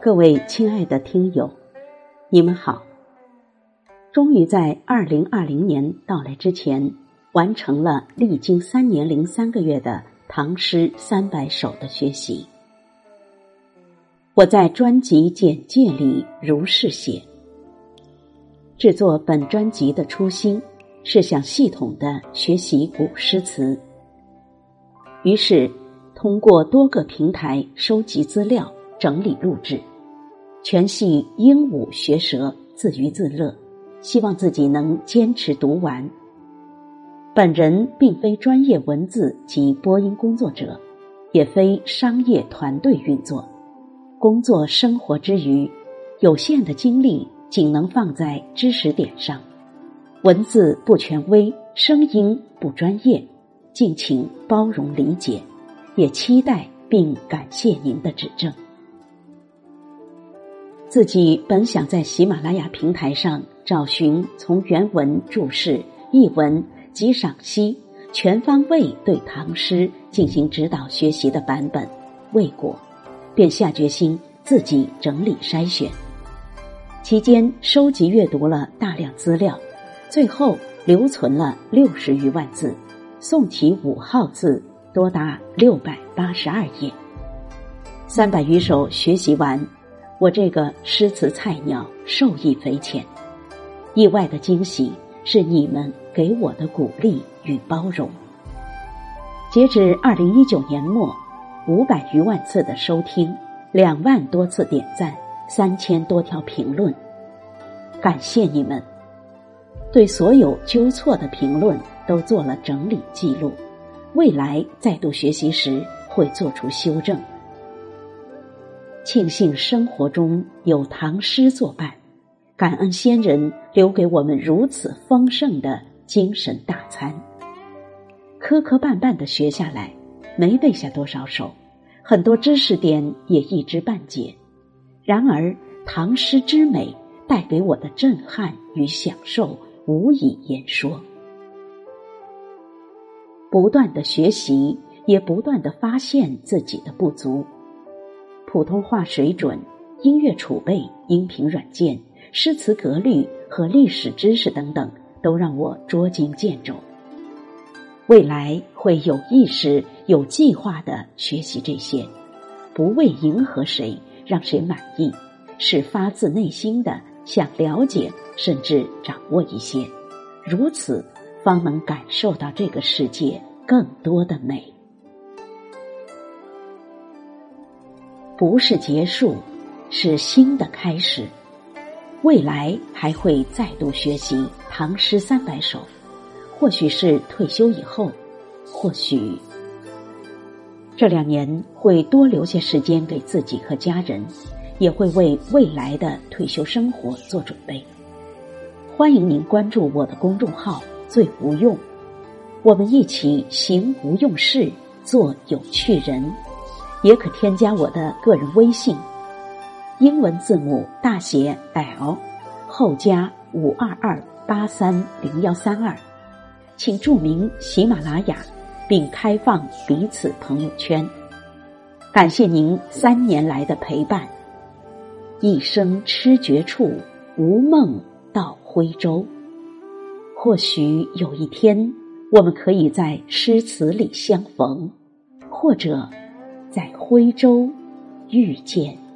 各位亲爱的听友，你们好！终于在二零二零年到来之前，完成了历经三年零三个月的唐诗三百首的学习。我在专辑简介里如是写：制作本专辑的初心是想系统的学习古诗词，于是通过多个平台收集资料。整理录制，全系鹦鹉学舌，自娱自乐，希望自己能坚持读完。本人并非专业文字及播音工作者，也非商业团队运作，工作生活之余，有限的精力仅能放在知识点上，文字不权威，声音不专业，敬请包容理解，也期待并感谢您的指正。自己本想在喜马拉雅平台上找寻从原文注释、译文及赏析全方位对唐诗进行指导学习的版本，未果，便下决心自己整理筛选。期间收集阅读了大量资料，最后留存了六十余万字，宋体五号字多达六百八十二页，三百余首学习完。我这个诗词菜鸟受益匪浅，意外的惊喜是你们给我的鼓励与包容。截止二零一九年末，五百余万次的收听，两万多次点赞，三千多条评论，感谢你们！对所有纠错的评论都做了整理记录，未来再度学习时会做出修正。庆幸生活中有唐诗作伴，感恩先人留给我们如此丰盛的精神大餐。磕磕绊绊的学下来，没背下多少首，很多知识点也一知半解。然而，唐诗之美带给我的震撼与享受无以言说。不断的学习，也不断的发现自己的不足。普通话水准、音乐储备、音频软件、诗词格律和历史知识等等，都让我捉襟见肘。未来会有意识、有计划的学习这些，不为迎合谁、让谁满意，是发自内心的想了解，甚至掌握一些，如此方能感受到这个世界更多的美。不是结束，是新的开始。未来还会再度学习唐诗三百首，或许是退休以后，或许这两年会多留些时间给自己和家人，也会为未来的退休生活做准备。欢迎您关注我的公众号“最无用”，我们一起行无用事，做有趣人。也可添加我的个人微信，英文字母大写 L 后加五二二八三零幺三二，请注明喜马拉雅，并开放彼此朋友圈。感谢您三年来的陪伴，一生痴绝处，无梦到徽州。或许有一天，我们可以在诗词里相逢，或者。在徽州遇见。